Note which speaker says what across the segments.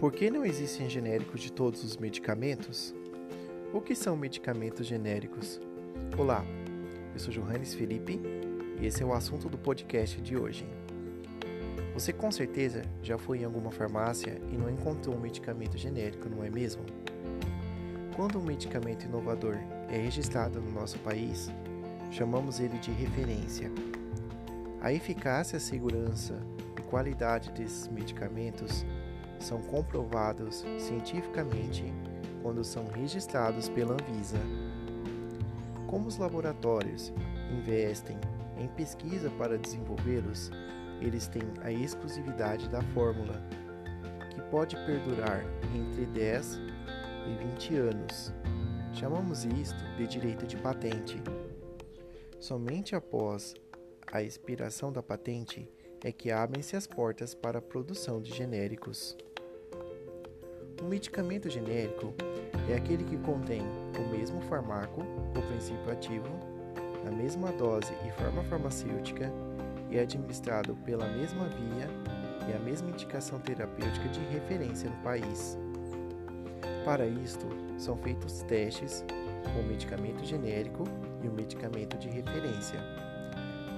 Speaker 1: Por que não existem genéricos de todos os medicamentos? O que são medicamentos genéricos? Olá, eu sou Johannes Felipe e esse é o assunto do podcast de hoje. Você com certeza já foi em alguma farmácia e não encontrou um medicamento genérico, não é mesmo? Quando um medicamento inovador é registrado no nosso país, chamamos ele de referência. A eficácia, segurança e qualidade desses medicamentos são comprovados cientificamente quando são registrados pela Anvisa. Como os laboratórios investem em pesquisa para desenvolvê-los, eles têm a exclusividade da fórmula, que pode perdurar entre 10 e 20 anos. Chamamos isto de direito de patente. Somente após a expiração da patente é que abrem-se as portas para a produção de genéricos. Medicamento genérico é aquele que contém o mesmo fármaco ou princípio ativo, na mesma dose e forma farmacêutica e é administrado pela mesma via e a mesma indicação terapêutica de referência no país. Para isto, são feitos testes com o medicamento genérico e o medicamento de referência,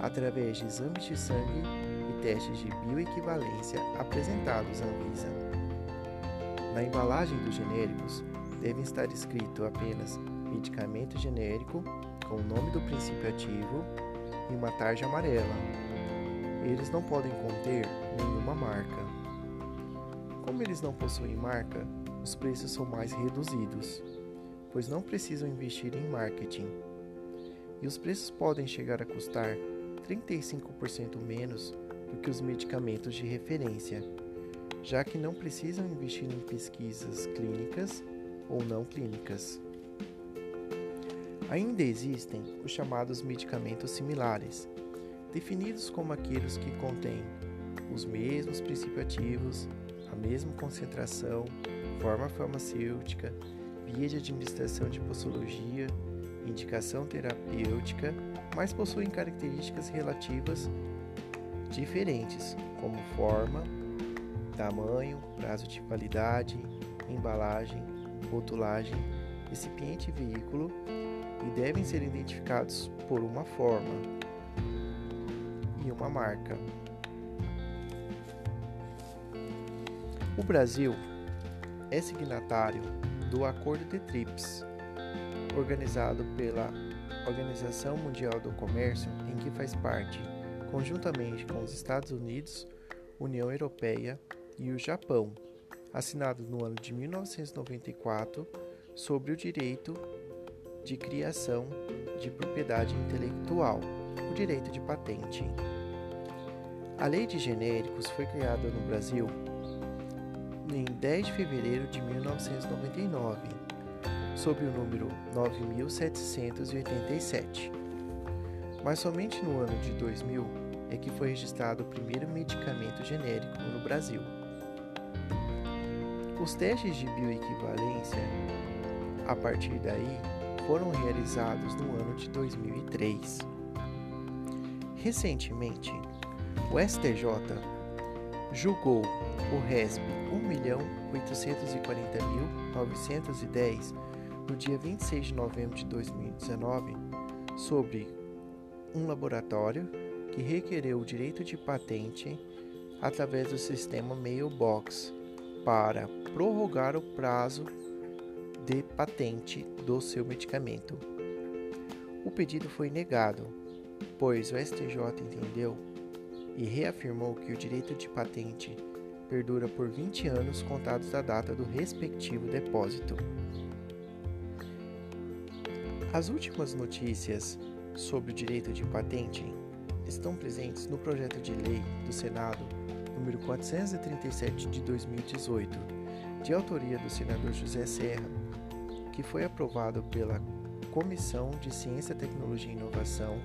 Speaker 1: através de exames de sangue e testes de bioequivalência apresentados à Anvisa. Na embalagem dos genéricos, devem estar escrito apenas medicamento genérico com o nome do princípio ativo e uma tarja amarela. Eles não podem conter nenhuma marca. Como eles não possuem marca, os preços são mais reduzidos, pois não precisam investir em marketing. E os preços podem chegar a custar 35% menos do que os medicamentos de referência já que não precisam investir em pesquisas clínicas ou não clínicas. Ainda existem os chamados medicamentos similares, definidos como aqueles que contêm os mesmos princípios ativos, a mesma concentração, forma farmacêutica, via de administração de posologia, indicação terapêutica, mas possuem características relativas diferentes, como forma, tamanho, prazo de validade, embalagem, rotulagem, recipiente e veículo e devem ser identificados por uma forma e uma marca. O Brasil é signatário do Acordo de TRIPS, organizado pela Organização Mundial do Comércio, em que faz parte, conjuntamente com os Estados Unidos, União Europeia e o Japão, assinado no ano de 1994 sobre o direito de criação de propriedade intelectual, o direito de patente. A Lei de Genéricos foi criada no Brasil em 10 de fevereiro de 1999, sob o número 9787. Mas somente no ano de 2000 é que foi registrado o primeiro medicamento genérico no Brasil. Os testes de bioequivalência, a partir daí, foram realizados no ano de 2003. Recentemente, o STJ julgou o RESP 1.840.910 no dia 26 de novembro de 2019 sobre um laboratório que requereu o direito de patente através do sistema Mailbox para prorrogar o prazo de patente do seu medicamento. O pedido foi negado, pois o STJ entendeu e reafirmou que o direito de patente perdura por 20 anos contados da data do respectivo depósito. As últimas notícias sobre o direito de patente estão presentes no projeto de lei do Senado número 437 de 2018, de autoria do senador José Serra, que foi aprovado pela Comissão de Ciência, Tecnologia e Inovação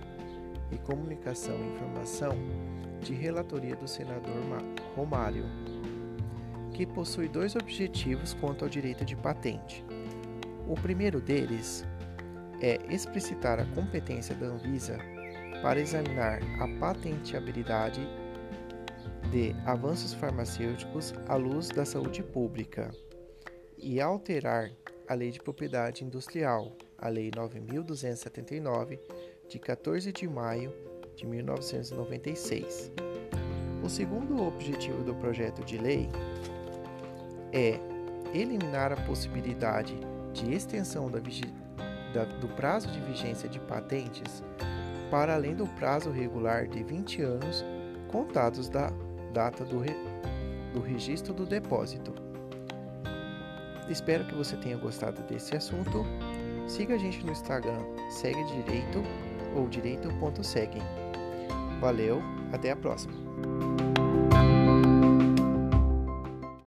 Speaker 1: e Comunicação e Informação, de relatoria do senador Romário, que possui dois objetivos quanto ao direito de patente. O primeiro deles é explicitar a competência da Anvisa para examinar a patenteabilidade de avanços farmacêuticos à luz da saúde pública e alterar a Lei de Propriedade Industrial, a Lei 9279, de 14 de maio de 1996. O segundo objetivo do projeto de lei é eliminar a possibilidade de extensão da da, do prazo de vigência de patentes para além do prazo regular de 20 anos contados da data do, re, do registro do depósito. Espero que você tenha gostado desse assunto. Siga a gente no Instagram, segue direito ou direito.segue. Valeu, até a próxima.